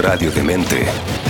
Radio Demente.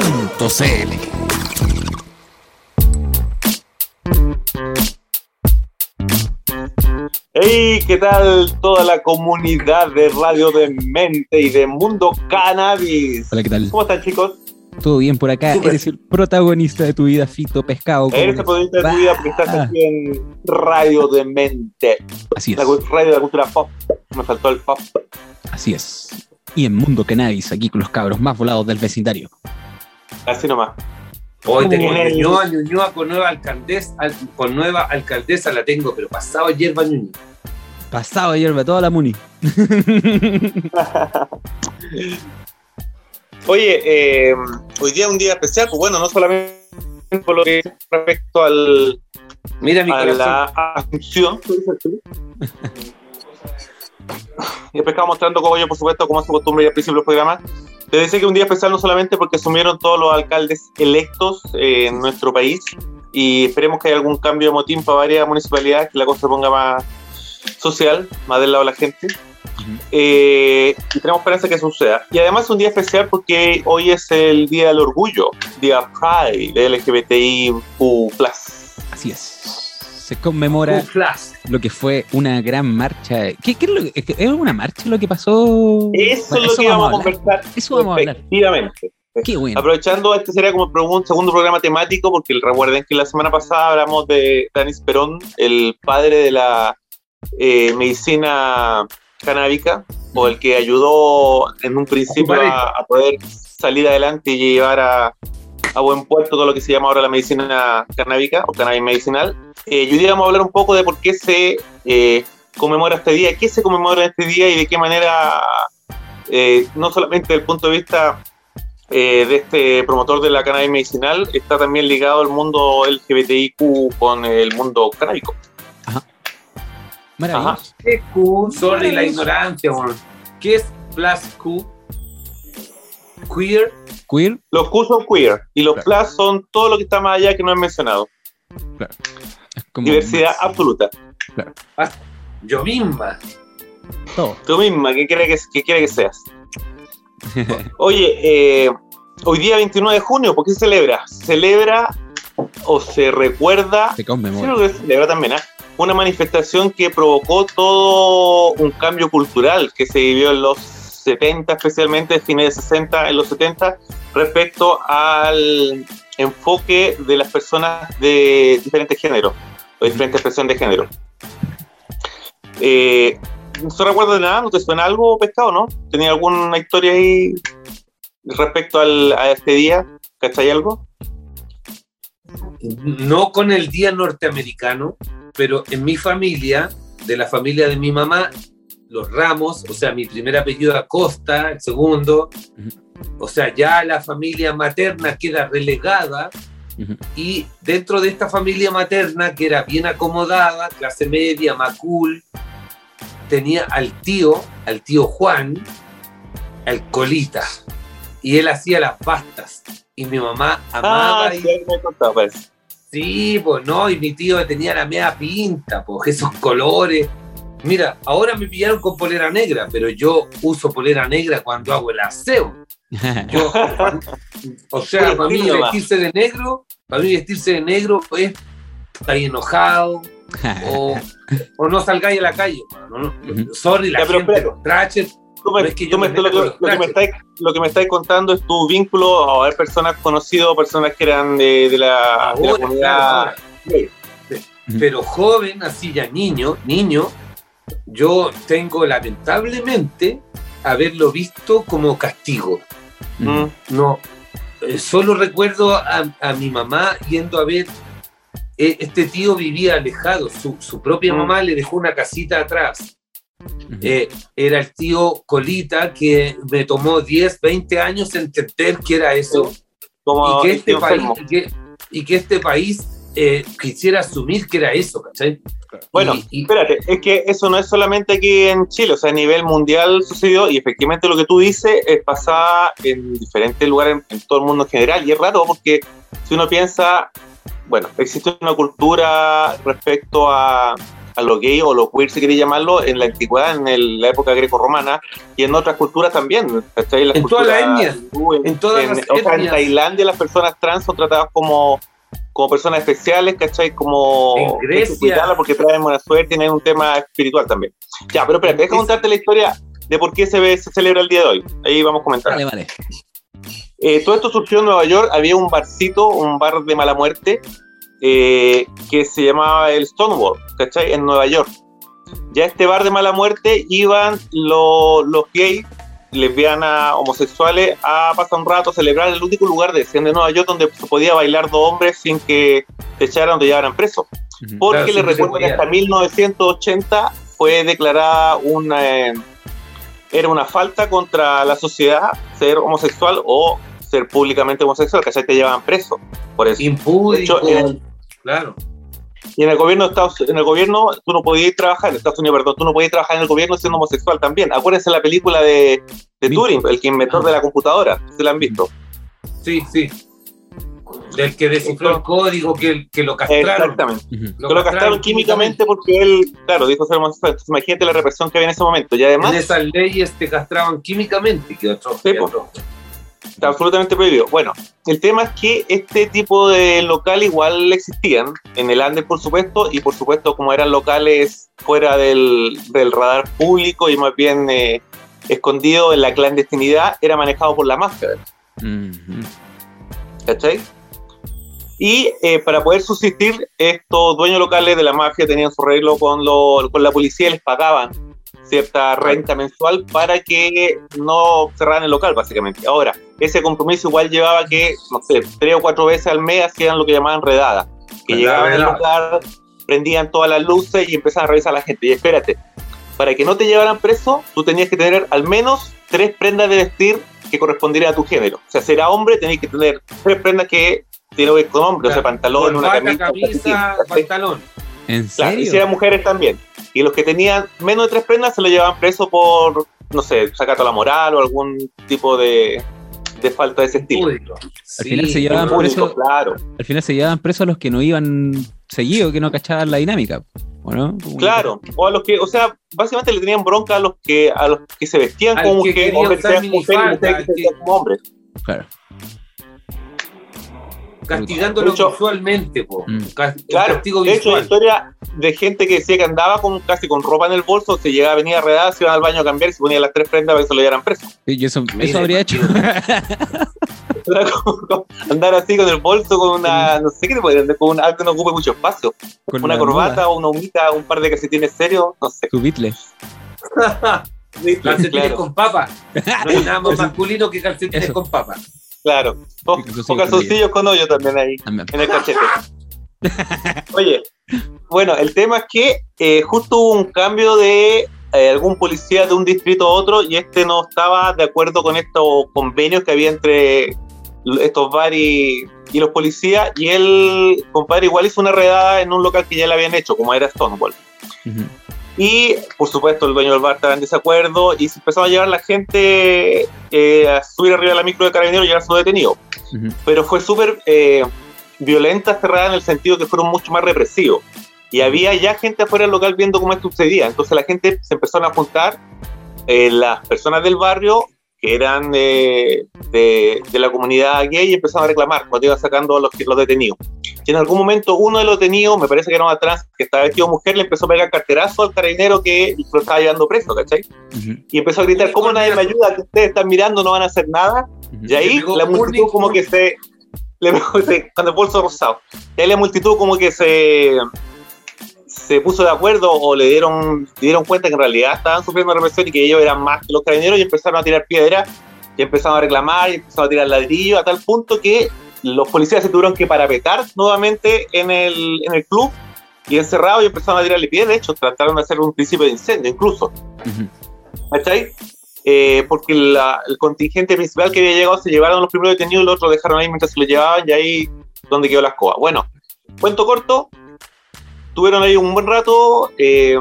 radiodemente.cl. Hey, ¿qué tal toda la comunidad de Radio de Mente y de Mundo Cannabis? Hola, ¿qué tal? ¿Cómo están, chicos? Todo bien por acá. Súper. Eres el protagonista de tu vida, Fito Pescado. ¿cómo Eres el protagonista de tu vida porque estás aquí en Radio de Mente. Así es. La radio de la cultura pop. Me faltó el pop. Así es. Y en Mundo Cannabis, aquí con los cabros más volados del vecindario. Así nomás. Hoy tengo Como el- Ñuñoa, Ñuñoa con nueva alcaldesa, al- con nueva alcaldesa la tengo, pero pasado hierba Ñuñoa. Pasado hierba toda la muni. Oye, eh, hoy día es un día especial, pues bueno, no solamente por lo que respecto al, Mira mi a corazón. la asunción. Y pescado mostrando cómo yo, por supuesto, como es su costumbre y al principio del programa. Te decía que un día especial no solamente porque asumieron todos los alcaldes electos eh, en nuestro país y esperemos que haya algún cambio de motín para varias municipalidades, que la cosa se ponga más social, más del lado de la gente. Eh, y tenemos esperanza que suceda. Y además es un día especial porque hoy es el Día del Orgullo, Día Pride, de LGBTIQ+. Así es. Se conmemora lo que fue una gran marcha. ¿Qué, qué es, lo que- es que- ¿Es una marcha lo que pasó? Eso Bueno, es lo que vamos a conversar. Eso vamos a hablar. Efectivamente. Qué bueno. Aprovechando, este sería como un segundo programa temático, porque recuerden que la semana pasada hablamos de Danis Perón, el padre de la eh, medicina canábica, o el que ayudó en un principio a, a poder salir adelante y llevar a, a buen puerto todo lo que se llama ahora la medicina canábica o cannabis medicinal. Eh, hoy día vamos a hablar un poco de por qué se eh, conmemora este día, qué se conmemora este día y de qué manera, eh, no solamente desde el punto de vista eh, de este promotor de la cannabis medicinal está también ligado al mundo LGBTIQ con el mundo canábico. Maravilloso. ¿Qué es Q? Sorry, la ignorancia, weón. ¿Qué es plus Q? Queer. Queer. Los Q son queer y los Claro. plus son todo lo que está más allá que no he mencionado. Es como Diversidad más- absoluta. Yo misma. Todo. Tú misma, ¿qué quiere que, qué quiere que seas? Oye, eh, hoy día 29 de junio, ¿por qué se celebra? Se celebra o se recuerda Se conmemora. lo que se celebra también, ¿ah? Una manifestación que provocó todo un cambio cultural que se vivió en los 70, especialmente fines de 60, en los 70, respecto al enfoque de las personas de diferentes géneros, o diferentes expresiones de género. Eh, ¿No se recuerda de nada? ¿No te suena algo, pescado, no? ¿Tenía alguna historia ahí respecto al, a este día? ¿Cachai algo? No con el día norteamericano, pero en mi familia, de la familia de mi mamá, los Ramos, o sea, mi primer apellido Acosta, el segundo, o sea, ya la familia materna queda relegada Y dentro de esta familia materna, que era bien acomodada, clase media, macul, tenía al tío, al tío Juan, al colita, y él hacía las pastas, y mi mamá amaba Ah, y- sí, me contaba, parece. Sí, pues no, y mi tío tenía la media pinta, pues esos colores. Mira, ahora me pillaron con polera negra, pero yo uso polera negra cuando hago el aseo. Yo, o sea, para mí vestirse de negro, para mí vestirse de negro es estar enojado o, o no salgáis a la calle. ¿no? Ujú. Sorry, la Ya, pero gente, espérate. los trashes, Tú me- No es que tú yo me- me tú lo, que me estáis, lo que me estáis contando es tu vínculo a ver personas conocidas, personas que eran de, de la, de la ahora, comunidad. claro, ahora. gay. pero joven, así ya niño, niño, yo tengo lamentablemente haberlo visto como castigo. Mm. No, eh, solo recuerdo a, a mi mamá yendo a ver, eh, este tío vivía alejado, su, su propia Mm. mamá le dejó una casita atrás eh, era el tío Colita que me tomó 10, 20 años entender que era eso. Como y, que el este país, y, que, y que este país eh, quisiera asumir que era eso, ¿cachai? Bueno, Y- espérate, es que eso no es solamente aquí en Chile, o sea, a nivel mundial sucedió y efectivamente lo que tú dices es pasada en diferentes lugares, en, en todo el mundo en general, y es raro porque si uno piensa, bueno, existe una cultura respecto a, a lo gay o lo queer, si queréis llamarlo, en la antigüedad, en el- la época greco-romana, y en otras culturas también. Las En todas las etnias, en, en todas en- las o sea, en. Tailandia las personas trans son tratadas como como personas especiales, ¿cachai? Como cuidarlas porque traen buena suerte y tienen un tema espiritual también. Ya, pero espérate, deja contarte la historia de por qué se, ve, se celebra el día de hoy. Ahí vamos a comentar. Vale, vale. Eh, todo esto surgió en Nueva York, había un barcito, un bar de mala muerte, eh, que se llamaba el Stonewall, ¿cachai? En Nueva York. Ya este bar de mala muerte iban lo- los gays, lesbianas, homosexuales a pasar un rato, a celebrar el único lugar de, de Nueva York donde se podía bailar dos hombres sin que te echaran o te llevaran preso. Porque Claro, les que recuerdo que hasta 1980 fue declarada una eh, era una falta contra la sociedad ser homosexual o ser públicamente homosexual, ¿cachai? Te llevaban preso por eso. impúdico, De hecho, en el- claro. Y en el gobierno de Estados en el gobierno tú no podías trabajar, en Estados Unidos, perdón, tú no podías trabajar en el gobierno siendo homosexual también. Acuérdense la película de. Turing, el que inventor de la computadora, ¿se la han visto? Sí, sí. Del que descifró el código, que, que lo castraron. Exactamente. Ujú. Que lo castraron químicamente porque él, claro, dijo ser homosexual. Entonces imagínate la represión que había en ese momento. Y además En esas leyes te castraban químicamente. Que otro, Sí, que po. otro. Está absolutamente prohibido. Bueno, el tema es que este tipo de local igual existían en el Andes, por supuesto, y por supuesto, como eran locales fuera del, del radar público y más bien eh, escondido en la clandestinidad, era manejado por la mafia. ¿cachai? Y eh, para poder subsistir, estos dueños locales de la mafia tenían su arreglo con, lo- con la policía y les pagaban cierta renta mensual para que no cerraran el local, básicamente. Ahora, ese compromiso igual llevaba que, no sé, tres o cuatro veces al mes hacían lo que llamaban redada, que llegaban al local, prendían todas las luces y empezaban a revisar a la gente. Y espérate, para que no te llevaran preso, tú tenías que tener al menos tres prendas de vestir que correspondieran a tu género. O sea, si era hombre, tenías que tener tres prendas que tienen que ver con hombre, o sea, pantalón, una camisa, camisa, pantalón. ¿En Claro, y si eran mujeres también. Y los que tenían menos de tres prendas se lo llevaban preso por, no sé, sacato a la moral o algún tipo de, de falta de ese estilo. Al final se llevaban Público, preso- claro. Al final se llevaban presos a los que no iban seguido, que no cachaban la dinámica. ¿O no? Claro, o a los que, o sea, básicamente le tenían bronca a los que a los que se vestían como mujeres mujeres que se vestían como hombres. Claro. Castigándolo hecho- visualmente, po. Mm. Claro, castigo de hecho historia de gente que decía que andaba con, casi con ropa en el bolso, se llegaba, venía redada, se iba al baño a cambiar y se ponía las tres prendas para que se lo llevaran preso. Y eso, Mira, eso habría hecho. Andar así con el bolso, con una, no sé qué te andar, con un algo que no ocupe mucho espacio. con una corbata una humita, un par de calcetines serios, no sé. Su bitle. Calcetines Claro, con papa. No hay nada más masculino que calcetines Eso. con papa. Claro. O, calzoncillos o calzoncillos con hoyo también ahí, en el cachete. Oye, bueno, el tema es que eh, justo hubo un cambio de eh, algún policía de un distrito a otro y este no estaba de acuerdo con estos convenios que había entre estos bares y, y los policías y el compadre igual hizo una redada en un local que ya le habían hecho, como era Stonewall. Ujú. Y por supuesto el dueño del bar estaba en desacuerdo y se empezó a llevar la gente eh, a subir arriba de la micro de carabineros y llevar a su detenido. Pero fue súper eh, violenta, cerrada en el sentido que fueron mucho más represivos. Y había ya gente afuera del local viendo cómo esto sucedía. Entonces la gente se empezaron a juntar, eh, las personas del barrio que eran eh, de, de la comunidad gay y empezaron a reclamar cuando iban sacando a los, los detenidos. Y en algún momento uno de los detenidos, me parece que era una trans que estaba vestido de mujer, le empezó a pegar carterazo al carabinero que lo estaba llevando preso, ¿cachai? Y empezó a gritar, ¿cómo nadie me ayuda? Que ustedes están mirando, no van a hacer nada. Y ahí la multitud como que se... Le pegó cuando el bolso rosado. Y ahí la multitud como que se se puso de acuerdo o le dieron, dieron cuenta que en realidad estaban sufriendo represión y que ellos eran más que los carabineros y empezaron a tirar piedras y empezaron a reclamar y empezaron a tirar ladrillos a tal punto que los policías se tuvieron que parapetar nuevamente en el, en el club y encerrados y empezaron a tirarle pie. De hecho, trataron de hacer un principio de incendio, incluso. Ujú. ¿Cachai? Eh, porque la- el contingente principal que había llegado se llevaron los primeros detenidos y los otros dejaron ahí mientras se los llevaban y ahí donde quedó la escoba. Bueno, cuento corto, tuvieron ahí un buen rato eh,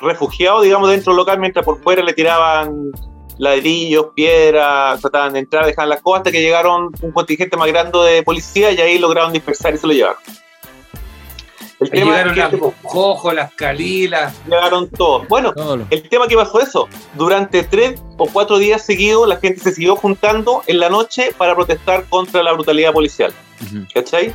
refugiados, digamos, dentro del local mientras por fuera le tiraban ladrillos, piedras, trataban de entrar, dejaban la escoba hasta que llegaron un contingente más grande de policía y ahí lograron dispersar y se lo llevaron. El Ahí tema llegaron es que las Jojo, las Calilas. llegaron todos. Bueno, Todo lo- el tema que pasó eso, durante tres o cuatro días seguidos la gente se siguió juntando en la noche para protestar contra la brutalidad policial. Ujú. ¿Cachai?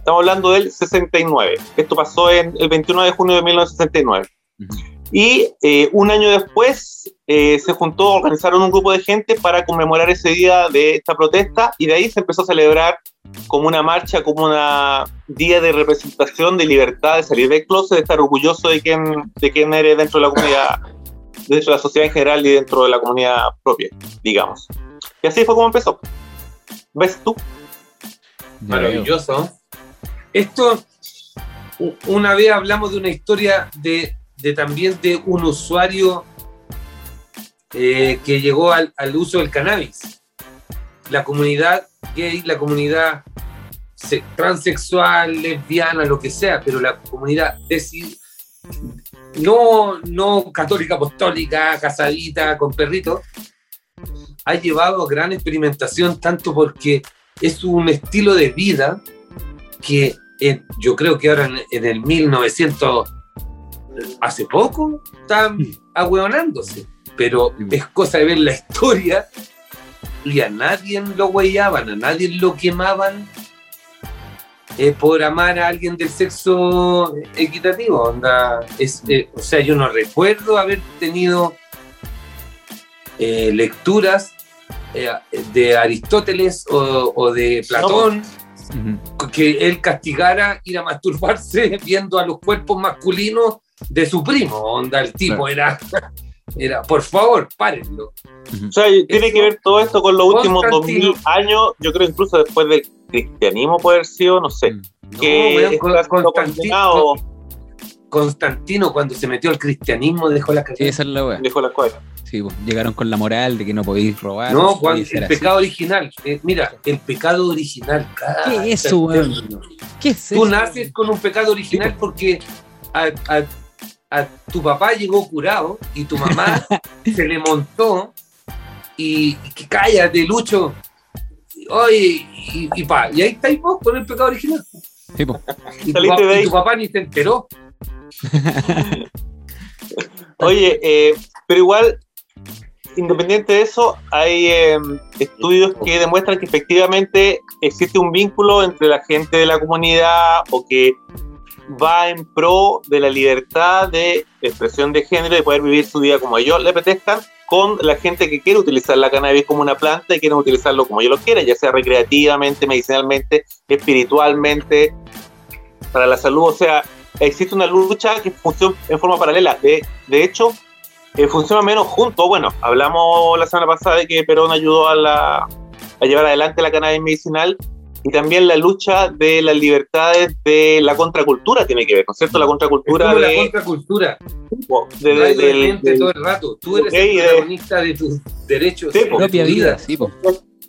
Estamos hablando del 69. Esto pasó en el 21 de junio de 1969. Ujú. Y eh, un año después eh, se juntó, organizaron un grupo de gente para conmemorar ese día de esta protesta y de ahí se empezó a celebrar como una marcha, como una día de representación de libertad, de salir del closet, de estar orgulloso de quién, de quién eres dentro de la comunidad, dentro de la sociedad en general y dentro de la comunidad propia, digamos. Y así fue como empezó. ¿Ves tú? Maravilloso. Esto, una vez hablamos de una historia de, de también de un usuario eh, que llegó al, al uso del cannabis. La comunidad gay, la comunidad se- transexual, lesbiana, lo que sea, pero la comunidad deci- no, no católica apostólica, casadita, con perrito, ha llevado gran experimentación tanto porque es un estilo de vida que en- yo creo que ahora en, en el 1900, hace poco, están ahueonándose, pero es cosa de ver la historia y a nadie lo huellaban, a nadie lo quemaban eh, por amar a alguien del sexo equitativo. Onda, es, eh, o sea, yo no recuerdo haber tenido eh, lecturas eh, de Aristóteles o, o de Platón Que él castigara ir a masturbarse viendo a los cuerpos masculinos de su primo. Onda, el tipo era, era, por favor, párenlo. O sea, tiene Eso- que ver todo esto con los últimos Constantino. 2000 años, yo creo incluso después del cristianismo puede haber sido, no sé, Mm. que weón, está Con- siendo Constantino, condenado, Constantino, cuando se metió al cristianismo, dejó la Sí, esa es la. Sí, pues, llegaron con la moral de que no podéis robar. No, Juan, el así. pecado original. eh, mira, el pecado original. ¿Qué es eso. ¿Qué es Tú eso? naces con un pecado original porque a, a- a tu papá llegó curado y tu mamá se le montó y, y que cállate, Lucho. Oye, y, y pa, y ahí estáis vos con el pecado original. Sí. Y tu, y tu papá ni se enteró. Oye, eh, pero igual, independiente de eso, hay eh, estudios que demuestran que efectivamente existe un vínculo entre la gente de la comunidad o que va en pro de la libertad de expresión de género y poder vivir su vida como ellos le apetezcan con la gente que quiere utilizar la cannabis como una planta y quieren utilizarlo como ellos lo quieren, ya sea recreativamente, medicinalmente, espiritualmente, para la salud. O sea, existe una lucha que funciona en forma paralela. De, de hecho, eh, funciona menos juntos. Bueno, hablamos la semana pasada de que Perón ayudó a, la, a llevar adelante la cannabis medicinal y también la lucha de las libertades de la contracultura tiene que ver, ¿no es cierto? La Es contracultura como la de, contracultura. de- de- de del- todo el rato. Tú eres Ok, el de- protagonista de tus derechos. De po. tu Propia vida, sí, pues.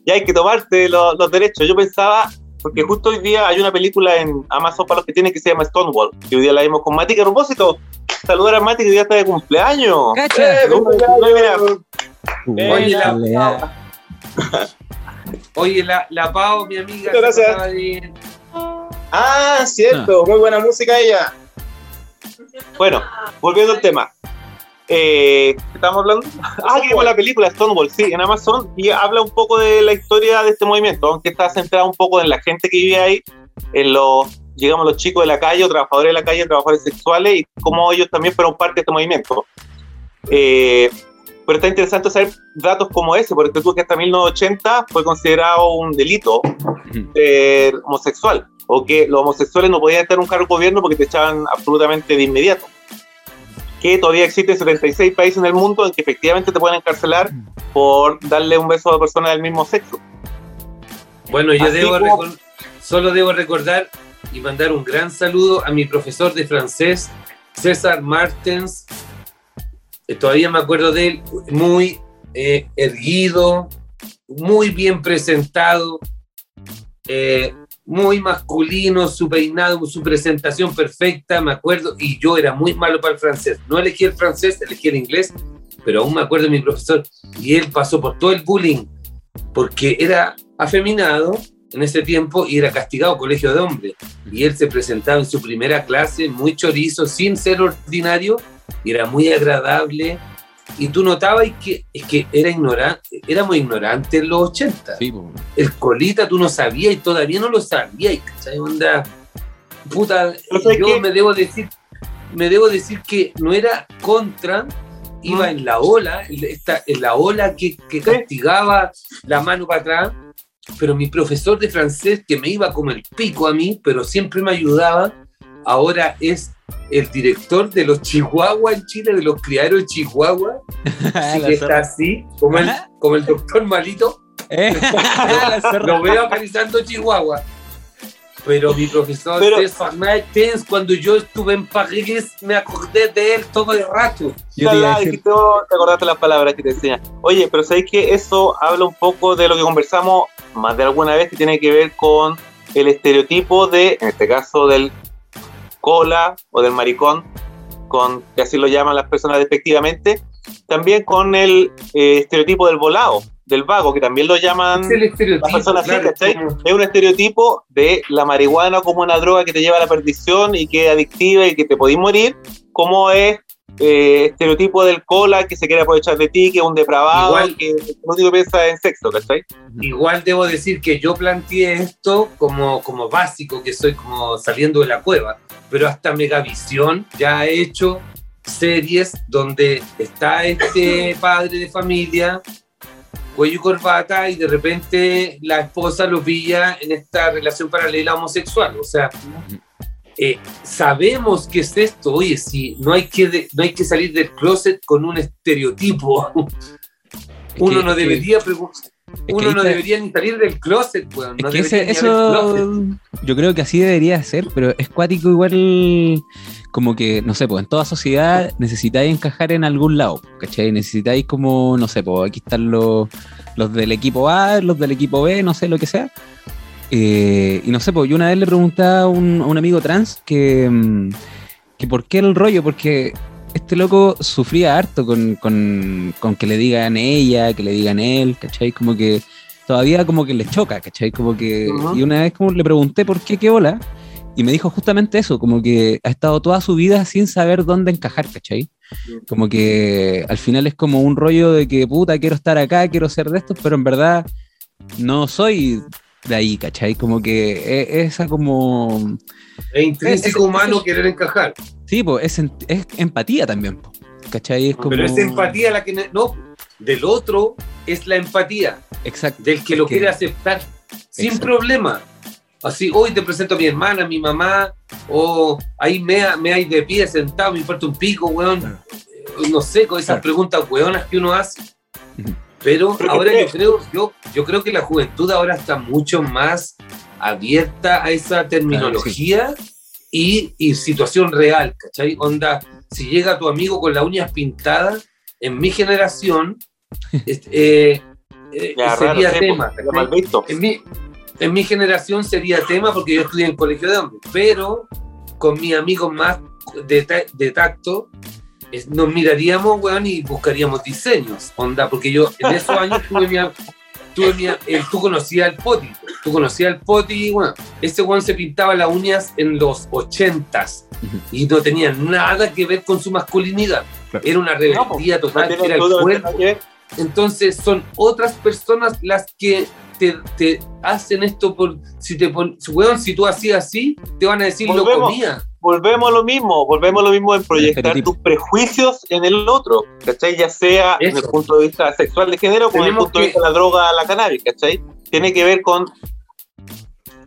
ya hay que tomarte los, los derechos. Yo pensaba, porque justo hoy día hay una película en Amazon para los que tienen que se llama Stonewall, que hoy día la vimos con Mati, que a propósito, saludar a Mati que hoy día está de cumpleaños. ¡Cacha! Eh, mira, Oye, la- la, la Pau, mi amiga, gracias. Ah, cierto, muy buena música ella. Bueno, volviendo al tema. Eh, ¿qué ¿Estamos hablando? Ah, que vimos la película Stonewall, sí, en Amazon, y habla un poco de la historia de este movimiento, aunque está centrado un poco en la gente que vive ahí, en los, digamos, los chicos de la calle, o trabajadores de la calle, trabajadores sexuales, y cómo ellos también fueron parte de este movimiento. Eh, pero está interesante saber datos como ese, porque tú que hasta 1980 fue considerado un delito ser homosexual, o que los homosexuales no podían estar en un cargo de gobierno porque te echaban absolutamente de inmediato. Que todavía existen 76 países en el mundo en que efectivamente te pueden encarcelar por darle un beso a personas del mismo sexo. Bueno, yo Así debo como- recor- solo debo recordar y mandar un gran saludo a mi profesor de francés, César Martens. Eh, todavía me acuerdo de él, muy eh, erguido, muy bien presentado, eh, muy masculino, su peinado, su presentación perfecta, me acuerdo, y yo era muy malo para el francés. No elegí el francés, elegí el inglés, pero aún me acuerdo de mi profesor, y él pasó por todo el bullying, porque era afeminado en ese tiempo y era castigado colegio de hombres. Y él se presentaba en su primera clase muy chorizo, sin ser ordinario, y era muy agradable. Y tú notabas que, es que era ignorante, éramos ignorantes en los 80. Sí. El colita tú no sabías y todavía no lo sabías, ¿cachai? Onda, puta, Pero ¿sabes yo qué? me debo decir, me debo decir que no era contra, iba en la ola, en esta- en la ola que, que castigaba la mano para atrás, pero mi profesor de francés, que me iba como el pico a mí, pero siempre me ayudaba, ahora es el director de los Chihuahua en Chile, de los criaderos de Chihuahua, Ah, que está zorra. así, como el, como el doctor malito, Eh, lo veo acariciando Chihuahua. Pero mi profesor Pero- Martens, cuando yo estuve en París, me acordé de él todo el rato. Yo te iba a Ojalá, decir- dijiste, oh, te acordaste las palabras que te enseñan. Oye, pero sabéis que eso habla un poco de lo que conversamos más de alguna vez que tiene que ver con el estereotipo de, en este caso, del cola o del maricón, con que así lo llaman las personas despectivamente, también con el eh, estereotipo del volado, del vago, que también lo llaman las personas así, claro, Es un estereotipo de la marihuana como una droga que te lleva a la perdición y que es adictiva y que te podís morir, como es eh, estereotipo del cola que se quiere aprovechar de ti, que es un depravado, Igual- que lo único que piensa en sexo, ¿cachai? Igual debo decir que yo planteé esto como, como básico, que soy como saliendo de la cueva, pero hasta Megavisión ya ha hecho series donde está este padre de familia, cuello y corbata, y de repente la esposa lo pilla en esta relación paralela homosexual. O sea, eh, sabemos que es esto, oye, si no hay que, de- no hay que salir del closet con un estereotipo. Es Uno que- no debería preguntar. que Uno no debería ni salir del closet, weón. Es que ese- eso yo creo que así debería ser, pero es cuático igual como que, no sé, pues en toda sociedad necesitáis encajar en algún lado, ¿cachai? Necesitáis como, no sé, pues aquí están los, los del equipo A, los del equipo B, no sé, lo que sea. Eh, y no sé, pues yo una vez le preguntaba a un, a un amigo trans que, mm, que por qué el rollo, porque este loco sufría harto con, con, con que le digan ella, que le digan él, ¿cachai? Como que todavía como que le choca, ¿cachai? Como que... Y una vez como le pregunté por qué, qué bola, y me dijo justamente eso, como que ha estado toda su vida sin saber dónde encajar, ¿cachai? Como que al final es como un rollo de que, puta, quiero estar acá, quiero ser de estos, pero en verdad no soy de ahí, ¿cachai? Como que e- esa como... Es intrínseco es- humano es- querer encajar. Sí, pues es, es empatía también, po, ¿cachai? Es como... Pero es empatía la que. No, del otro es la empatía, Exacto. del que Es lo que- quiere aceptar sin Exacto. problema. Así, hoy te presento a mi hermana, a mi mamá, o ahí me, me hay de pie sentado, me importa un pico, weón. Claro. Eh, No sé, con esas Claro. preguntas weonas que uno hace. Pero Pero ahora yo creo, yo, yo creo que la juventud ahora está mucho más abierta a esa terminología y, y situación real, ¿cachai? Onda, si llega tu amigo con las uñas pintadas, en mi generación, este, eh, eh, Ya, sería raro, tema. mal visto. En mi, en mi generación sería tema porque yo estudié en colegio de hombres, pero con mis amigos más de, de tacto, es- nos miraríamos, weón, y buscaríamos diseños, onda, porque yo en esos años tuve mi, tuve mi eh, tú conocías al Poti, tú conocías al Poti, weón, ese weón se pintaba las uñas en los ochentas y no tenía nada que ver con su masculinidad, Claro. era una rebeldía No total, era el cuerpo entonces son otras personas las que te, te hacen esto por si te pon, weón, si tú hacías así, te van a decir lo Volvemos. comía. Volvemos a lo mismo, volvemos a lo mismo en proyectar estereotipo. tus prejuicios en el otro, ¿cachai? Ya sea en el punto de vista sexual de género como en el punto de vista de la droga, la cannabis, ¿cachai? Tiene que ver con,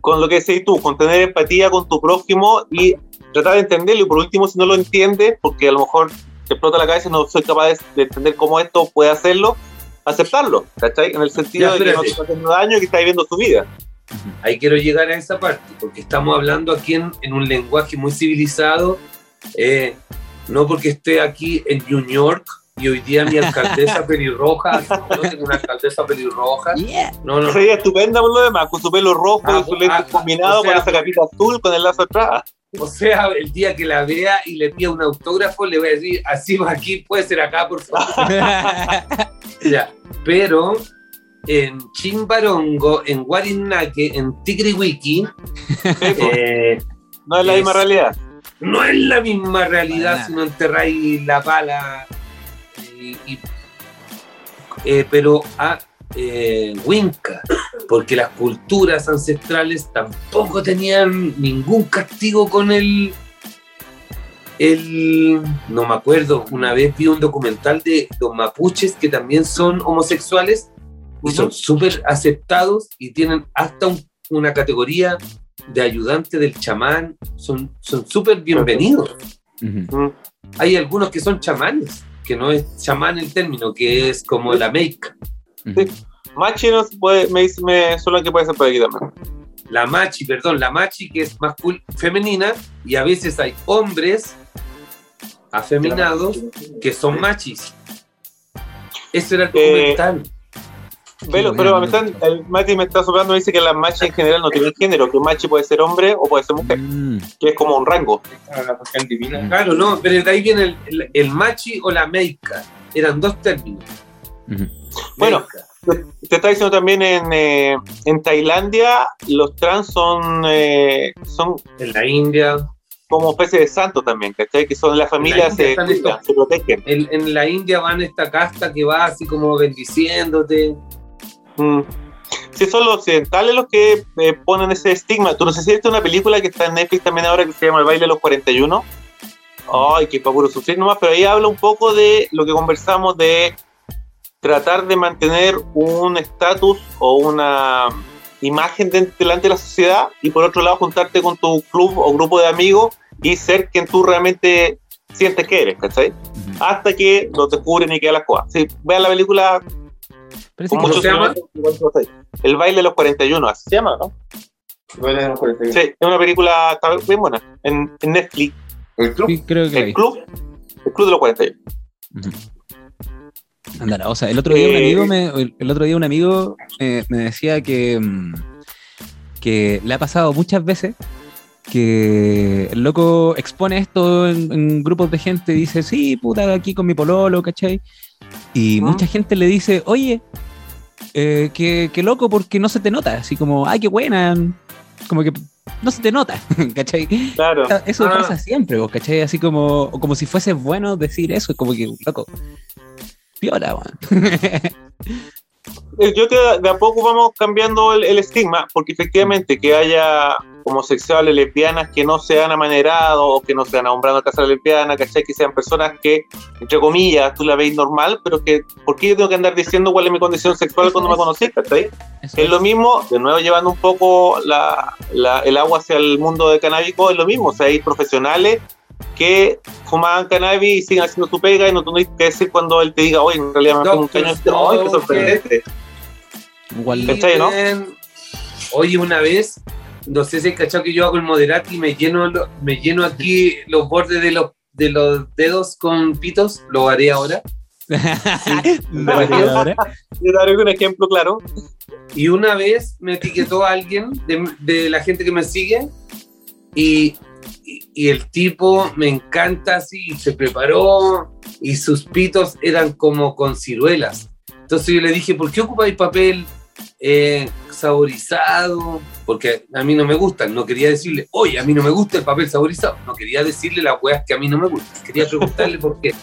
con lo que decís tú, con tener empatía con tu prójimo y tratar de entenderlo. Y por último, si no lo entiendes, porque a lo mejor te explota la cabeza y no soy capaz de, de entender cómo esto puede hacerlo, aceptarlo, ¿cachai? En el sentido Ya, de que no te está haciendo daño y que está viviendo su vida. Ahí quiero llegar a esa parte, porque estamos hablando aquí en, en un lenguaje muy civilizado, eh, no porque esté aquí en New York y hoy día mi alcaldesa pelirroja, no tengo una alcaldesa pelirroja, no, no, Sería estupenda por lo demás, con su pelo rojo Ah, y su lente ah, combinado o sea, con esa capita azul con el lazo atrás. O sea, el día que la vea y le pida un autógrafo, le voy a decir, así va aquí, puede ser acá, por favor. Ya, pero en Chimbarongo, en Guarinaque, en Tigriwiki, eh, No es la Es- misma realidad. no es la misma realidad si no enterráis la pala. y- y- eh, pero a eh, Winca, porque las culturas ancestrales tampoco tenían ningún castigo con el. El, no me acuerdo, una vez vi un documental de los mapuches que también son homosexuales y son súper aceptados y tienen hasta un- una categoría de ayudante del chamán, son son súper bienvenidos. Hay algunos que son chamanes, que no es chamán el término, que es como la meica. Ujú. Machi no puede, me dice me, solo que puede ser por aquí también. La machi, perdón, la machi que es mascul femenina y a veces hay hombres afeminados que son machis. Eso era el Eh, documental. Velo, pero me están, el Mati me está soplando, me dice que las machi en general no tienen género, que un machi puede ser hombre o puede ser mujer, Mm. que es como un rango. La cuestión divina. Claro, no, pero de ahí viene el, el- el machi o la meica. Eran dos términos. Bueno. Te está diciendo también en, eh, en Tailandia, los trans son, eh, son en la India, como especie de santos también, ¿cachai? Que son la familia, India se, están cuidan, estos- se protegen. en, en la India van esta casta que va así como bendiciéndote. Mm. Sí, son los occidentales los que eh, ponen ese estigma. Tú no sé si viste una película que está en Netflix también ahora que se llama El baile de los 41. Ay, que para puro sufrir nomás, pero ahí habla un poco de lo que conversamos de tratar de mantener un estatus o una imagen de- delante de la sociedad y por otro lado juntarte con tu club o grupo de amigos y ser quien tú realmente sientes que eres, ¿cachai? Hasta que lo descubren y queda las cosas. Sí, vean la película ¿Cómo se llama? El baile de los 41, así se llama, ¿no? Igual es un 41. Sí, es una película está bien buena. En, en Netflix, ¿El club? sí, creo que el vi. club, el club de los 41. Ujú. Ándala, o sea, el otro día un Eh, amigo me, el- el otro día un amigo eh, me decía que, mm, que le ha pasado muchas veces que el loco expone esto en, en grupos de gente y dice, sí, puta, aquí con mi pololo, ¿cachai? Y ¿Mm? mucha gente le dice, oye, eh, que, que loco porque no se te nota, así como, ay, qué buena, como que no se te nota, ¿cachai? Claro. Eso Ah. pasa siempre, vos, ¿cachai? Así como, o como si fuese bueno decir eso, como que, loco, piola, weón. Eh, Yo que de a poco vamos cambiando el, el estigma, porque efectivamente que haya homosexuales, lesbianas que no sean amanerados o que no sean nombrando casa lesbiana, ¿cachai? Que sean personas que, entre comillas, tú la veis normal, pero que, ¿por qué yo tengo que andar diciendo cuál es mi condición sexual cuando me conocí, ¿cachai? Eso Es lo mismo, de nuevo llevando un poco la, la- el agua hacia el mundo de canábico, es lo mismo. O sea, hay profesionales que fumaban cannabis y siguen haciendo su pega y no tienes que decir cuando él te diga, oye, en realidad me fumo un caño. ¡Ay, qué sorprendente! Igual, ¿Cachai, no? Oye, una vez, no sé si hay cachado que yo hago el moderati y me lleno, me lleno aquí los bordes de los, de los dedos con pitos, lo haré ahora. Lo metí ahora. Yo te daré un ejemplo claro. Y una vez me etiquetó a alguien de, de la gente que me sigue y, y- y el tipo me encanta así, y se preparó y sus pitos eran como con ciruelas. Entonces yo le dije, ¿por qué ocupáis papel eh, saborizado? Porque a mí no me gustan. No quería decirle, oye, a mí no me gusta el papel saborizado. No quería decirle las weas que a mí no me gustan. Quería preguntarle por qué.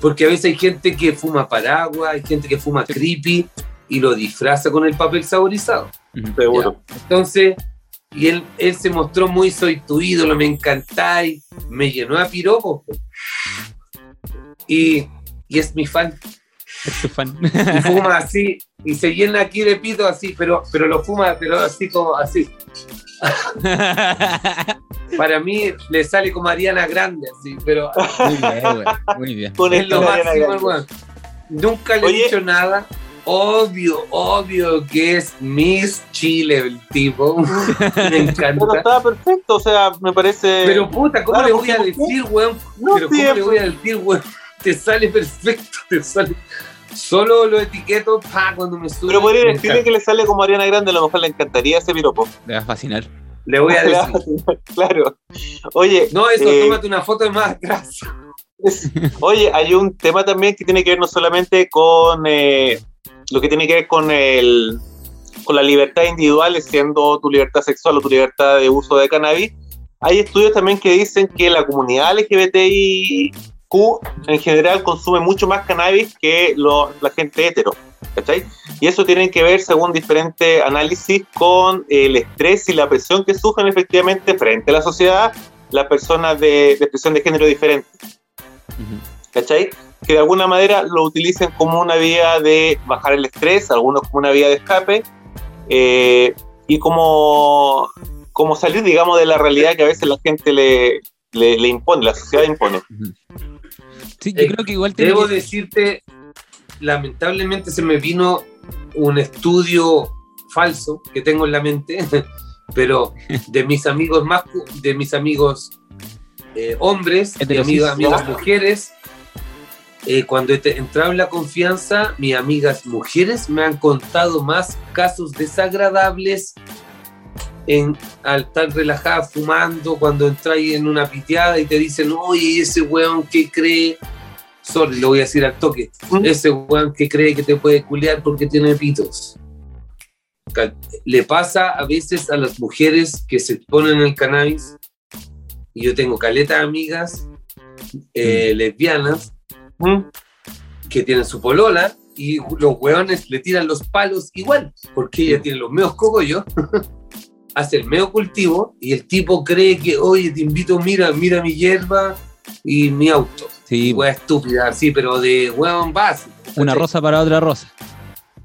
Porque a veces hay gente que fuma paraguas, hay gente que fuma creepy y lo disfraza con el papel saborizado. Entonces, y él, él se mostró muy, soy tu ídolo, me encantáis, me llenó a piropos. po. Y, y es mi fan. Es tu fan. Y fuma así, y se llena aquí de pito así, pero, pero lo fuma, pero así como así. Para mí le sale como Ariana Grande, así, pero Muy bien, güey. Muy bien. Es lo máximo, weón. Nunca le Oye. he dicho nada, obvio, obvio que es Miss Chile el tipo. me Pero encanta. estaba perfecto, o sea, me parece. Pero puta, ¿cómo Claro, le voy a decir, weón? No, Pero sí, ¿cómo le voy a decir, weón? Te sale perfecto, te sale. Solo lo etiqueto pa, cuando me sube. Pero podría decirle que le sale como Ariana Grande, a lo mejor le encantaría ese piropo. Le va a fascinar. Le voy a decir. claro. Oye, No, eso, eh, tómate una foto de más atrás. Oye, hay un tema también que tiene que ver no solamente con eh, lo que tiene que ver con el con la libertad individual, siendo tu libertad sexual o tu libertad de uso de cannabis. Hay estudios también que dicen que la comunidad LGBTIQ en general consume mucho más cannabis que lo- la gente hetero. ¿cachai? Y eso tiene que ver, según diferentes análisis, con el estrés y la presión que sufren efectivamente frente a la sociedad las personas de, de expresión de género diferente. ¿cachai? Que de alguna manera lo utilicen como una vía de bajar el estrés, algunos como una vía de escape, eh, y como, como salir, digamos, de la realidad que a veces la gente le, le, le impone, la sociedad impone. Sí, yo Eh, creo que igual tiene Debo que- decirte, lamentablemente se me vino un estudio falso que tengo en la mente, pero de mis amigos más, de mis amigos eh, hombres, de amigas, amigas mujeres, eh, cuando he te- entrado en la confianza, mis amigas mujeres me han contado más casos desagradables en, al estar relajada fumando, cuando entras en una piteada y te dicen, oye, ese weón que cree, sorry, lo voy a decir al toque, ¿Mm? ese weón que cree que te puede culear porque tiene pitos. Le pasa a veces a las mujeres que se ponen el cannabis, y yo tengo caleta de amigas eh, lesbianas ¿Mm? que tienen su polola y los hueones le tiran los palos igual, porque ella tiene los meos cogollos, hace el meo cultivo y el tipo cree que, oye, te invito, mira, mira mi hierba y mi auto. Sí, Wea estúpida, sí, pero de hueón básico. una rosa para otra rosa.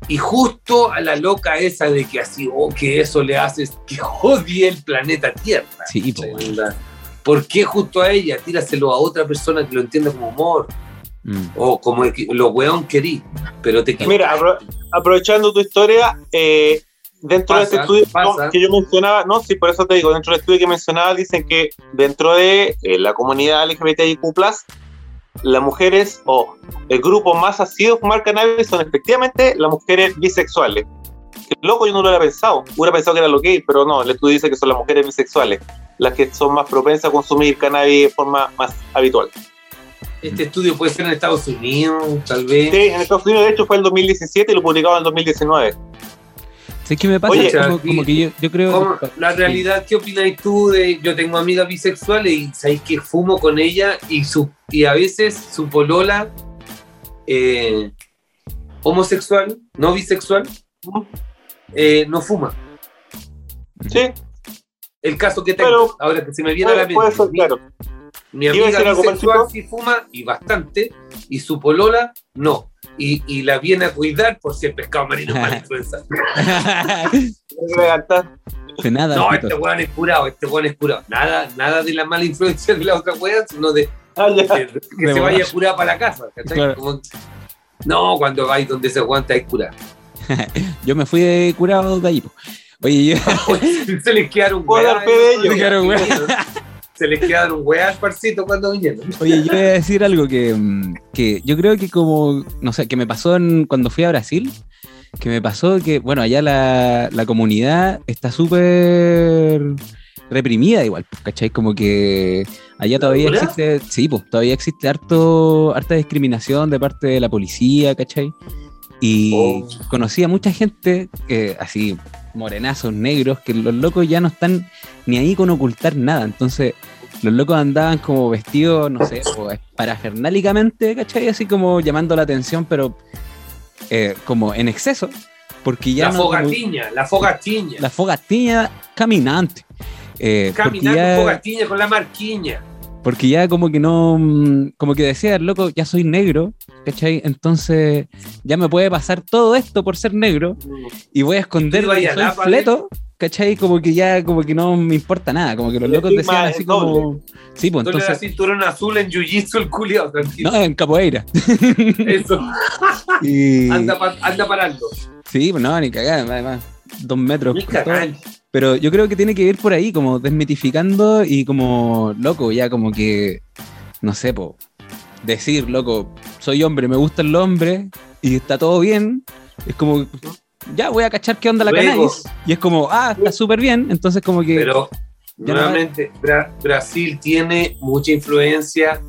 Y justo a la loca esa de que así, oh, que eso le haces que odie el planeta Tierra. Sí, ¿Por qué justo a ella? Tíraselo a otra persona que lo entienda como humor Mm. o como que lo weón querí, pero te Mira, apro- aprovechando tu historia, eh, dentro de este estudio pasa. que yo mencionaba, no, sí, por eso te digo, dentro del estudio que mencionaba, dicen que dentro de eh, la comunidad LGBTIQ, las mujeres o el grupo más asiduo a fumar cannabis son efectivamente las mujeres bisexuales. Loco, yo no lo hubiera pensado. Hubiera pensado que era lo gay, pero no, el estudio dice que son las mujeres bisexuales las que son más propensas a consumir cannabis de forma más habitual. Este estudio puede ser en Estados Unidos, tal vez. Sí, en Estados Unidos, de hecho, fue en 2017 y lo publicaban en 2019. ¿Sabes qué me pasa? Oye, como, aquí- como que yo, yo creo. ¿Cómo- la realidad, ¿qué opinas tú de.? Yo tengo amigas bisexuales y sabéis que fumo con ella y, su, y a veces su polola eh, homosexual, no bisexual, eh, no fuma. Sí, El caso que tengo, Pero- ahora que se me viene a la mente. ser, mi- claro. Mi ¿Iba a amiga bisexual sí fuma y bastante, y su polola no. Y, y la viene a cuidar por si el pescado marino es mala influenza. De nada. No, este weón es curado, este weón es curado. Nada, nada de la mala influencia de la otra weón, sino de Ah, ya. que, que De se vaya curada para la casa. ¿cachai? Claro. Como- no, cuando vais donde se aguanta es curada. Yo me fui de curado de ahí. po. Oye, yo, se les quedaron de ello. Se quedaron weas. Se les quedaron weas, parcito, cuando vinieron. oye, yo voy a decir algo que, mm, que yo creo que como, no sé, que me pasó en- cuando fui a Brasil, que me pasó que, bueno, allá la, la comunidad está súper reprimida igual, pues, ¿cachai? Como que allá todavía existe, sí, pues, todavía existe harto, harta discriminación de parte de la policía, ¿cachai? Y Oh. conocí a mucha gente, que así, morenazos, negros, que los locos ya no están ni ahí con ocultar nada. Entonces, los locos andaban como vestidos, no sé, parafernálicamente, ¿cachai? Así como llamando la atención, pero eh, como en exceso, porque ya la no... como- fogatiña, la fogatiña. la fogatiña caminante. Eh, Caminando ya- fogatiña con la marquiña. Porque ya como que no, mm, como que decía, loco, ya soy negro, ¿cachai? Entonces ya me puede pasar todo esto por ser negro y voy a esconder que soy la, fleto, ¿cachai? Como que ya, como que no me importa nada, como que los El locos decían así doble. como... Sí, pues Entonces, la cinturón azul en jiu-jitsu el culiao, tranquilo. No, en capoeira. Eso, Y... anda, pa- anda parando. Sí, pues no, ni cagada, además. Dos metros. Ni. Pero yo creo que tiene que ir por ahí, como desmitificando y como, loco, ya como que, no sé, po, decir, loco, soy hombre, me gusta el hombre y está todo bien. Es como, ya voy a cachar qué onda la cannabis. Y es como, ah, está súper bien. Entonces como que... Pero nuevamente, Bra- Brasil tiene mucha influencia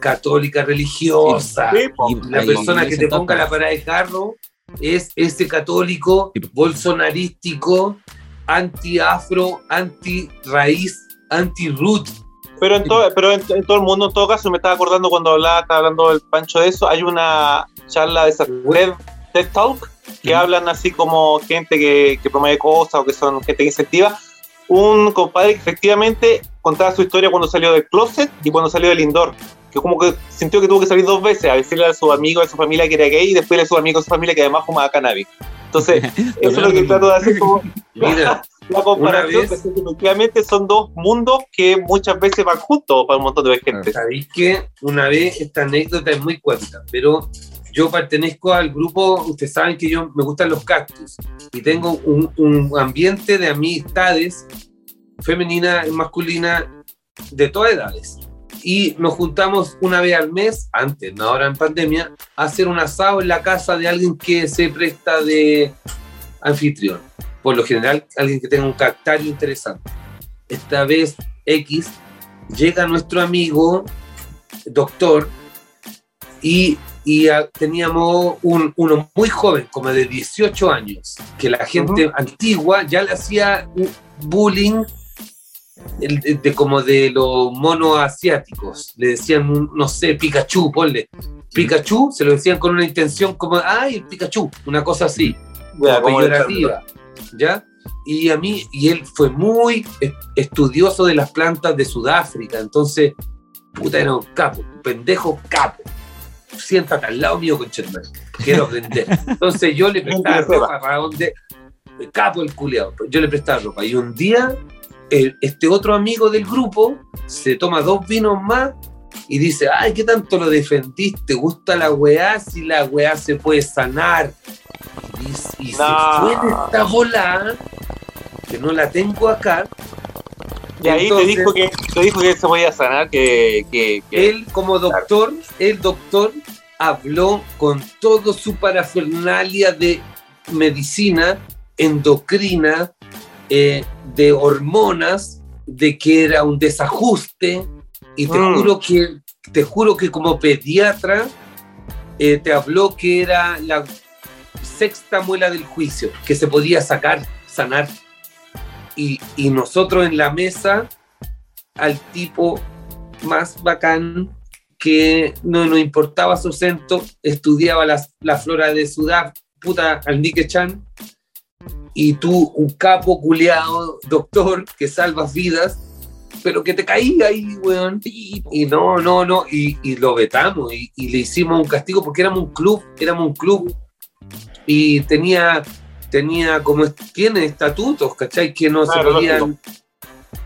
católica religiosa. Sí, y La persona que te ponga la parada de carro es ese católico bolsonarístico, anti-afro, anti-raíz, anti-root. Pero, en, todo, pero en, en todo el mundo, en todo caso, me estaba acordando cuando hablaba, estaba hablando del Pancho de eso, hay una charla de esa TED, TED Talk que Ujú. hablan así como gente que, que promueve cosas o que son gente que incentiva. Un compadre que efectivamente contaba su historia cuando salió del closet y cuando salió del indoor. Que como que sintió que tuvo que salir dos veces a decirle a sus amigos, a su familia que era gay y después a sus amigos, a su familia que además fumaba cannabis. Entonces, eso es lo que trato de hacer como la comparación, vez- que efectivamente son dos mundos que muchas veces van juntos para un montón de gente. sabéis que una vez esta anécdota es muy cuenta, pero yo pertenezco al grupo, ustedes saben que yo me gustan los cactus y tengo un, un ambiente de amistades femenina y masculina de todas edades. Y nos juntamos una vez al mes, antes, no ahora en pandemia, a hacer un asado en la casa de alguien que se presta de anfitrión. Por lo general, alguien que tenga un cactario interesante. Esta vez X llega nuestro amigo, doctor, y, y, teníamos un, uno muy joven, como de 18 años, que la gente antigua ya le hacía bullying de, de como de los monos asiáticos. Le decían, un- no sé, Pikachu, ponle. Pikachu, se lo decían con una intención como, ay, Pikachu, una cosa así Ya, como peyorativa, ¿ya? Y a mí, y él fue muy es- estudioso de las plantas de Sudáfrica, entonces, puta, era un capo, un pendejo capo. Siéntate al lado mío, con quiero aprender. Entonces yo le prestaba ropa para donde, capo el culiao, yo le prestaba ropa. Y un día, el- este otro amigo del grupo se toma dos vinos más y dice, ay, ¿qué tanto lo defendiste? ¿Te gusta la weá? Si la weá se puede sanar. Y, y No. se fue de esta bola, que no la tengo acá. Y ahí Entonces- te dijo que te dijo que se podía sanar, que, que, que- Él como doctor, el doctor habló con todo su parafernalia de medicina, endocrina, eh, de hormonas, de que era un desajuste, y te Mm. juro que te juro que como pediatra eh, te habló que era la sexta muela del juicio, que se podía sacar, sanar. Y, y nosotros en la mesa, al tipo más bacán que no nos importaba su acento, estudiaba las- la flora de Sudán, puta, al Nike Chan, y tú, un capo culeado, doctor, que salvas vidas, pero que te caía ahí, weón. Y no, no, no, y, y lo vetamos y, y le hicimos un castigo porque éramos un club, éramos un club y tenía, tenía como, tiene estatutos, ¿cachai? Que no Claro, se podían...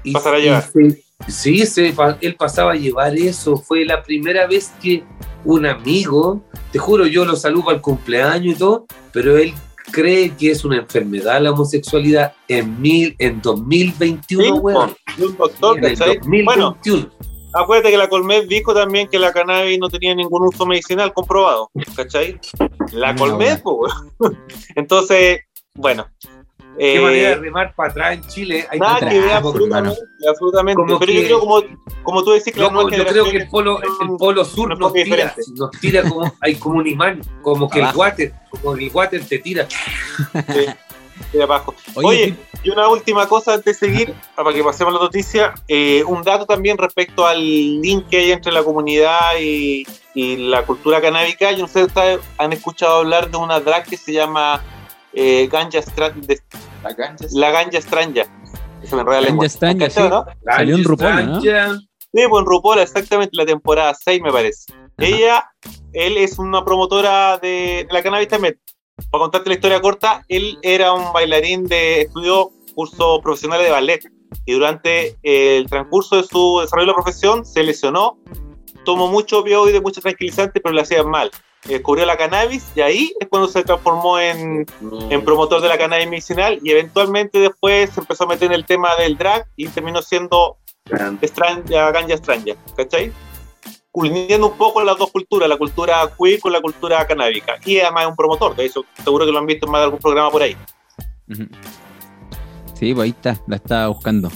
Y, Pasar a llevar. se- sí, se, él pasaba a llevar eso, fue la primera vez que un amigo, te juro, yo lo saludo al cumpleaños y todo, pero él cree que es una enfermedad la homosexualidad en, mil, en 2021, Sí, weón. un doctor, En el ¿cachai? Bueno, 2021. acuérdate que la Colmet dijo también que la cannabis no tenía ningún uso medicinal comprobado, ¿cachai? La No, weón. Entonces, bueno. Qué eh, manera de remar para atrás en Chile. Hay Nada que- ver, absolutamente, absolutamente. Como Pero yo creo, como, como tú decís, que Loco, yo creo que el polo, el polo sur nos tira, diferente. nos tira como, hay como un imán, como que Abajo. el water, como que el water te tira. Sí, de abajo. Oye, Oye, y una última cosa antes de seguir, para que pasemos a la noticia, eh, un dato también respecto al link que hay entre la comunidad y, y la cultura canábica. Yo no sé si ustedes han escuchado hablar de una drag que se llama eh, ganja de- la ganja extraña. Se me enreda la Ganja lengua. ¿Cachai, sí. no? Salió en RuPaul, ¿no? Sí, pues en RuPaul, exactamente la temporada 6, me parece. Ella, él es una promotora de, de la cannabis también. Para contarte la historia corta, él era un bailarín de estudio cursos profesionales de ballet y durante el transcurso de su desarrollo de la profesión se lesionó, tomó mucho opioide, mucho tranquilizante, pero le hacían mal. Descubrió la cannabis y ahí es cuando se transformó en, en promotor de la cannabis medicinal y eventualmente después se empezó a meter en el tema del drag y terminó siendo extraña, ganja extraña, ¿cachai? Uniendo un poco las dos culturas, la cultura queer con la cultura canábica. Y además es un promotor, de eso seguro que lo han visto en más de algún programa por ahí. Sí, pues ahí está, la estaba buscando.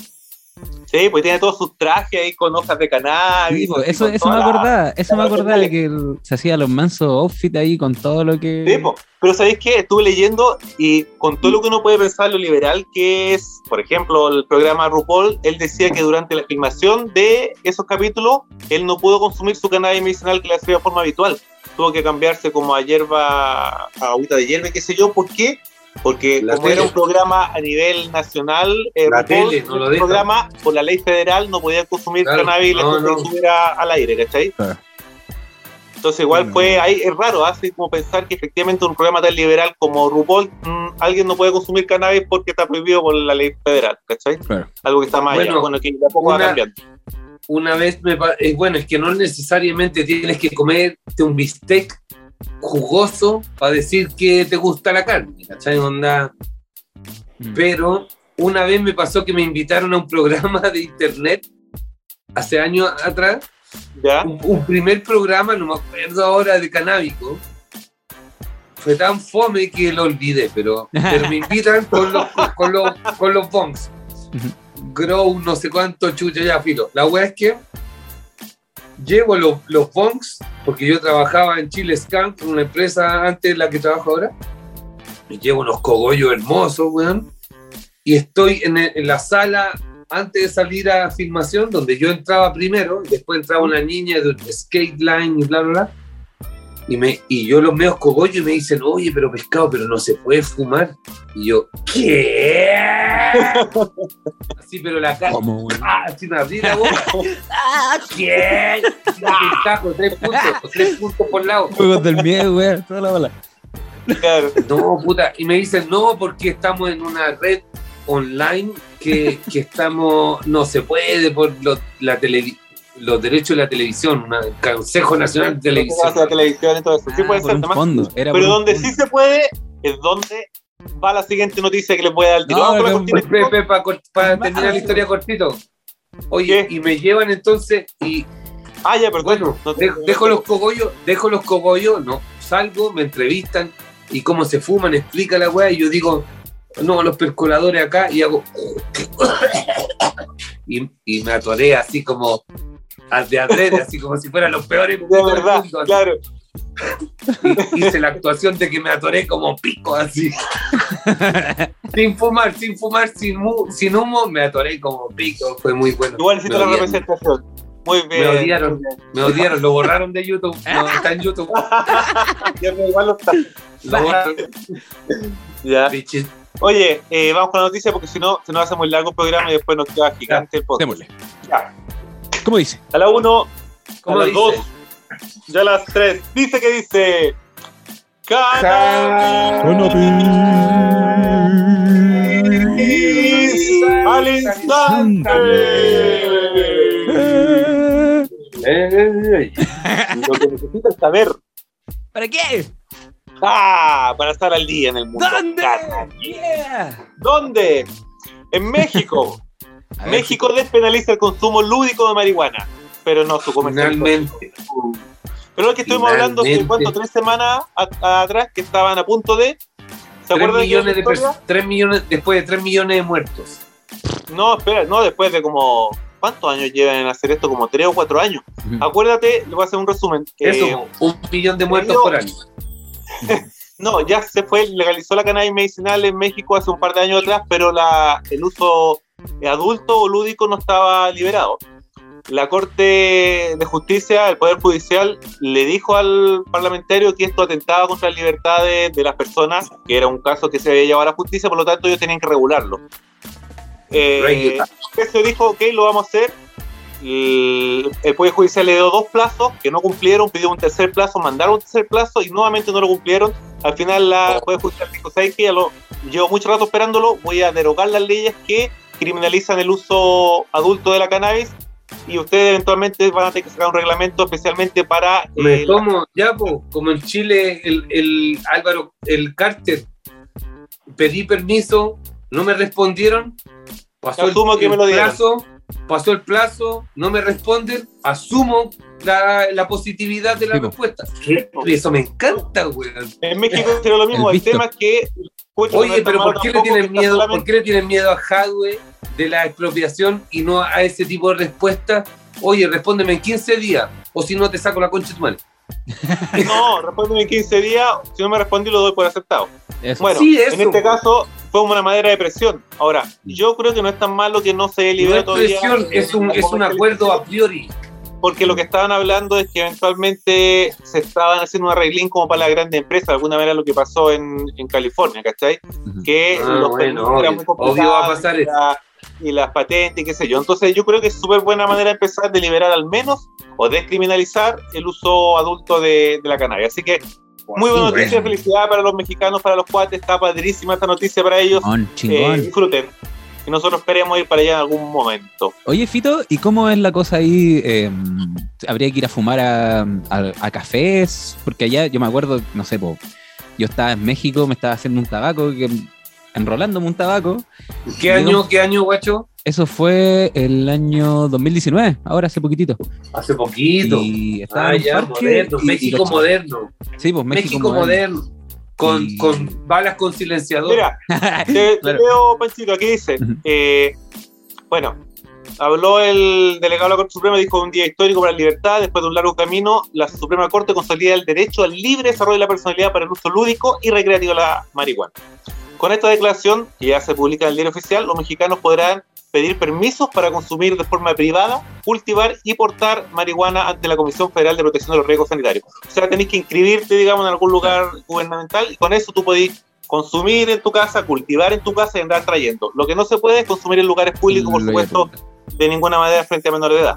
Sí, pues tiene todos sus trajes ahí con hojas de cannabis. Sí, pues, eso, eso me acordaba, eso me acordaba de que se hacía los mansos outfit ahí con todo lo que. Sí, po. pero ¿sabéis qué? Estuve leyendo y con todo lo que uno puede pensar lo liberal que es, por ejemplo, el programa RuPaul, él decía que durante la filmación de esos capítulos, él no pudo consumir su cannabis medicinal que le hacía de forma habitual. Tuvo que cambiarse como a hierba, a agüita de hierba, qué sé yo. ¿Por qué? Porque La como era un programa a nivel nacional, eh, La RuPaul, tele, no lo el deja. programa, por la ley federal, no podía consumir Claro, cannabis no, consumiera al aire, ¿cachai? Claro. Entonces igual Bueno. fue, ahí es raro, hace como pensar que efectivamente un programa tan liberal como RuPaul, mm, alguien no puede consumir cannabis porque está prohibido por la ley federal, ¿cachai? Claro. Algo que está mal Bueno, allá, bueno, que de a poco va una- cambiando. Una vez me eh, bueno, es que no necesariamente tienes que comerte un bistec jugoso para decir que te gusta la carne, ¿cachai? Onda, Mm. pero una vez me pasó que me invitaron a un programa de internet hace años atrás, ¿Ya? un, un primer programa, no me acuerdo ahora, de canábico. Fue tan fome que lo olvidé, pero, pero me invitan con los, con los, con los bongs. Grow, no sé cuánto chucha ya filo. La wea es que llevo los, los bongs, porque yo trabajaba en Chile Scan, una empresa antes de la que trabajo ahora. Me llevo unos cogollos hermosos, weón. Y estoy en, el- en la sala antes de salir a filmación, donde yo entraba primero, y después entraba una niña de skate line y bla, bla, bla. Y, me, y yo los meos cogollos y me dicen, oye, pero pescado, pero no se puede fumar. Y yo, ¿qué? Así, pero la cara, ¿Cómo, güey? ah, así me abrí la boca. ¡Ah, ¿qué? Taco, tres puntos, tres puntos por lado. Juegos del miedo, güey. Toda la bola. Claro. No, puta. Y me dicen, no, porque estamos en una red online que, que estamos, no se puede por lo- la televi- los derechos de la televisión, una- Consejo Nacional de Televisión. La televisión y todo eso. Sí Ah, puede por ser, un además. fondo. Era Pero donde fondo. sí se puede es donde va la siguiente noticia que les voy a dar el. No, Vamos pero- cortina. Pepe, para Más, terminar la historia cortito. Oye, ¿Qué? y me llevan entonces, y Ah, ya, perdón. bueno, No dejo los cogollos, dejo los cogollos, no, salgo, me entrevistan, y cómo se fuman, explica la weá, y yo digo, no, los percoladores acá, y hago. Y, y me atoré así como de adrede, así como si fueran los peores De putos del verdad, mundo, claro. Y hice la actuación de que me atoré como pico así. sin fumar, sin fumar, sin, sin humo, me atoré como pico. Fue muy bueno. Igual hiciste la representación. Muy bien. Me odiaron, me odiaron, lo borraron de YouTube. No, está en YouTube. Ya, igual lo está. Lo borraron. Ya. Oye, eh, vamos con la noticia porque si no, se nos hace muy largo el programa y después nos queda gigante el podcast. Démosle. Ya. ¿Cómo dice? A la 1, a ¿Cómo las dice? 2, ya a las 3. Dice que dice. Cannabis al instante. Eh, Lo que necesitas saber. ¿Para qué? Ah, para estar al día en el mundo. ¿Dónde? Yeah. ¿Dónde? En México. A ver, México despenaliza el consumo lúdico de marihuana, pero no su comercialización. Pero lo que estuvimos hablando hace cuánto, tres semanas a- a- atrás, que estaban a punto de. ¿Se 3 acuerdan millones de de 3 millones, después de 3 millones de muertos. No, espera, no, después de como. ¿Cuántos años llevan en hacer esto? Como tres o cuatro años. Ujú. Acuérdate, le voy a hacer un resumen. Eh, Eso, un millón de muertos por año. no, ya se fue, legalizó la cannabis medicinal en México hace un par de años atrás, pero la, el uso adulto o lúdico no estaba liberado. La Corte de Justicia, el Poder Judicial, le dijo al parlamentario que esto atentaba contra la libertad de, las personas, que era un caso que se había llevado a la justicia, por lo tanto ellos tenían que regularlo. Eh, se dijo, ok, lo vamos a hacer, el, el Poder Judicial le dio dos plazos que no cumplieron, pidió un tercer plazo, mandaron un tercer plazo y nuevamente no lo cumplieron. Al final la Poder Judicial dijo, ¿sabes qué? Ya lo, llevo mucho rato esperándolo, voy a derogar las leyes que criminalizan el uso adulto de la cannabis y ustedes eventualmente van a tener que sacar un reglamento especialmente para... Me ya, po, como en Chile, el, el Álvaro, el Carter, pedí permiso, no me respondieron, pasó el, Asumo que el me lo dieron. plazo, pasó el plazo, no me responden, asumo la, la positividad de la Sí, respuesta. ¿Qué? Eso me encanta, weón. En México sería lo mismo, El el, tema es que... no Oye, pero ¿por qué le tienen miedo? ¿Por qué le tienen miedo a Hadwe de la expropiación y no a ese tipo de respuesta? Oye, respóndeme en 15 días, o si no te saco la concha de tu madre. No, respóndeme en 15 días, si no me respondí lo doy por aceptado. Eso. Bueno, Sí, en este caso fue una madera de presión. Ahora, yo creo que no es tan malo que no se No libere es todavía. presión, es un, es un acuerdo a priori. Porque lo que estaban hablando es que eventualmente se estaban haciendo un arreglín como para la grande empresa, de alguna manera lo que pasó en, en California, ¿cachai? Que Ah, los bueno, eran muy complicados, obvio va a pasar y la- y las patentes y qué sé yo. Entonces yo creo que es súper buena manera de empezar de liberar al menos o descriminalizar el uso adulto de, de la cannabis. Así que muy buena noticia, felicidad para los mexicanos, para los cuates, está padrísima esta noticia para ellos. Chingón, Eh, chingón. disfruten. Y nosotros esperemos ir para allá en algún momento. Oye, Fito, ¿y cómo es la cosa ahí? Eh, ¿Habría que ir a fumar a, a- a cafés? Porque allá, yo me acuerdo, no sé, po, yo estaba en México, me estaba haciendo un tabaco, que, enrolándome un tabaco. ¿Qué año, qué año, guacho? Eso fue el año 2019, ahora hace poquitito. Hace poquito. Y estaba Ah, en ya, parque moderno, y- y México moderno. Sí, pues México, México, moderno. Con, Y- con balas con silenciador. Mira, te, te Claro. leo, Panchito, aquí dice, eh, bueno, habló el delegado de la Corte Suprema, dijo un día histórico para la libertad, después de un largo camino, la Suprema Corte consolida el derecho al libre desarrollo de la personalidad para el uso lúdico y recreativo de la marihuana. Con esta declaración, que ya se publica en el diario oficial, los mexicanos podrán pedir permisos para consumir de forma privada, cultivar y portar marihuana ante la Comisión Federal de Protección de los Riesgos Sanitarios. O sea, tenéis que inscribirte, digamos, en algún lugar gubernamental y con eso tú podés consumir en tu casa, cultivar en tu casa y andar trayendo. Lo que no se puede es consumir en lugares públicos, por supuesto, de ninguna manera frente a menores de edad.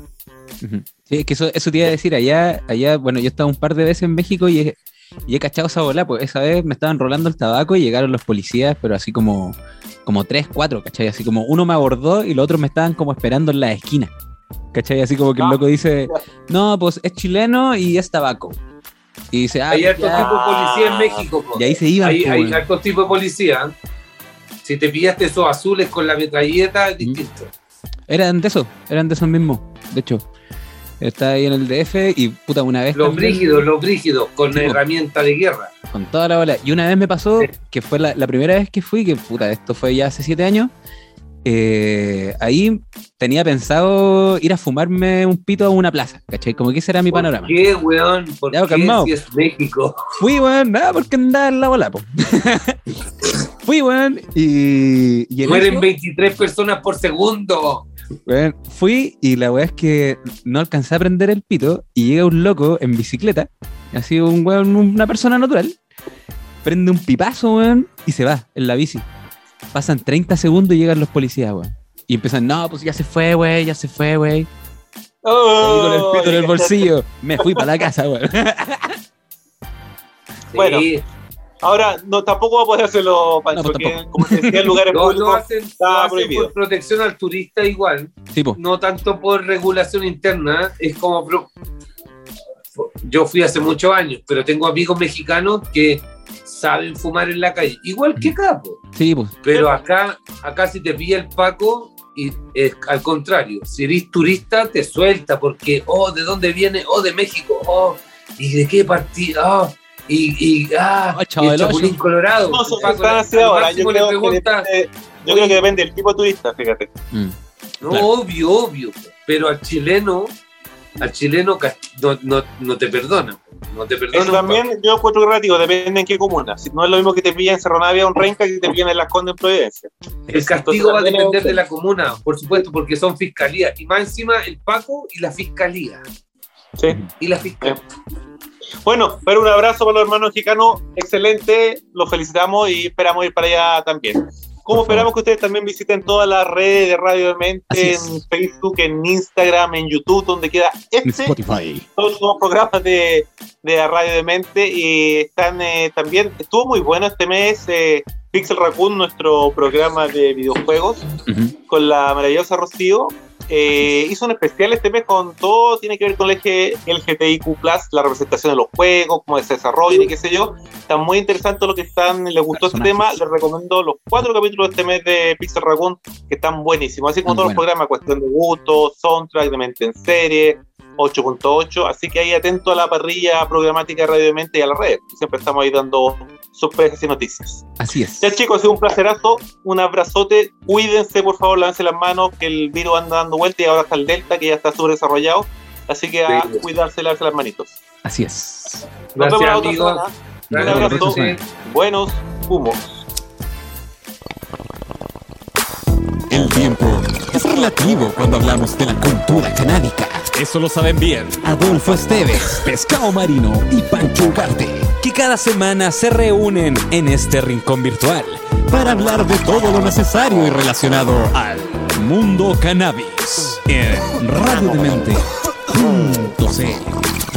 Sí, es que eso, eso te iba a decir, allá, allá, bueno, yo he estado un par de veces en México y he, y he cachado esa bola, pues esa vez me estaban rolando el tabaco y llegaron los policías, pero así como, como tres, cuatro, ¿cachai? Así como uno me abordó y los otros me estaban como esperando en la esquina, ¿cachai? Así como que el Ah, loco dice, no, pues es chileno y es tabaco. Y dice, ah, hay hartos tipos de policía en México. po. y ahí se iban. Hay, hay hartos tipos de policía. Si te pillaste esos azules con la metralleta, es distinto. Eran de esos, eran de esos mismos, de hecho. Está ahí en el DF y puta, una vez. Los también- brígidos, los brígidos, con Sí, po. herramienta de guerra. Con toda la bola. Y una vez me pasó, Sí. que fue la, la primera vez que fui, que puta, esto fue ya hace siete años. eh, ahí tenía pensado ir a fumarme un pito a una plaza, ¿cachai? Como que ese era mi ¿Por panorama. qué, weón? ¿Por Ya, qué si es México? Fui, weón, nada, porque andaba en la bola, po. Fui, weón, y. y en Mueren eso, 23 personas por segundo. Fui y la weá es que no alcancé a prender el pito y llega un loco en bicicleta, así un weón, una persona natural, prende un pipazo, weón, y se va en la bici. Pasan 30 segundos y llegan los policías, weón. Y empiezan, no, pues ya se fue, güey, ya se fue, güey. Y con el pito en el bolsillo, me fui para la casa, weón. Bueno. Ahora, no, tampoco va a poder hacerlo, Pancho, No, pues porque como te decía, en lugares lo públicos hacen, lo está hacen prohibido. por protección al turista igual, Sí, po. no tanto por regulación interna, es como... pro- Yo fui hace muchos años, pero tengo amigos mexicanos que saben fumar en la calle, igual que acá, po. Sí, pues. pero acá, acá si te pilla el Paco, y es al contrario, si eres turista te suelta porque, oh, ¿de dónde viene? Oh, de México, oh, ¿y de qué partido? Oh, y, y, ah, Oh, y chavo el Chapulín Ocho. Colorado. No, son ahora. Yo creo, que depende, yo creo que depende del tipo de turista, fíjate. Mm. No, Claro. obvio, obvio. Pero al chileno, al chileno no, no, no te perdona. No te perdona. Eso también yo encuentro relativo, depende en qué comuna. Si no es lo mismo que te pillan en Cerro Navia o en Renca que te pillan en Las Condes en Providencia. El castigo va a depender de la comuna, por supuesto, porque son fiscalías. Y más encima el Paco y la fiscalía. Sí. Y la fiscalía. Bueno, pero un abrazo para los hermanos mexicanos, excelente, los felicitamos y esperamos ir para allá también. Como esperamos que ustedes también visiten todas las redes de Radio de Mente, en. Facebook, en Instagram, en YouTube, donde queda este Spotify. todos los programas de, de Radio de Mente y están eh, también, estuvo muy bueno este mes eh, Pixel Raccoon, nuestro programa de videojuegos, Ujú. con la maravillosa Rocío. Eh, hizo un especial este mes con todo, tiene que ver con el eje la representación de los juegos, cómo se desarrollan y qué sé yo. Está muy interesante lo que están, les gustó este tema, les recomiendo los cuatro capítulos de este mes de Pixel Raccoon, que están buenísimos, así como todos los programas, cuestión de gusto, soundtrack, de mente en serie, 8.8, así que ahí atento a la parrilla programática de Radio de Mente y a la red, siempre estamos ahí dando sorpresas y noticias. Así es. Ya chicos, ha sido un placerazo, un abrazote, cuídense por favor, lávense las manos, que el virus anda dando vuelta y ahora está el Delta que ya está súper desarrollado, así que a Sí. cuidarse, lavarse las manitos. Así es. Nos vemos Gracias, la otra amigos. semana. Nos Un vemos la abrazo, próxima semana. buenos humos. El tiempo es relativo cuando hablamos de la cultura canábica. Eso lo saben bien Adolfo Esteves, Pescado Marino y Pancho Ugarte, que cada semana se reúnen en este rincón virtual para hablar de todo lo necesario y relacionado al mundo cannabis en radiodemente.cl.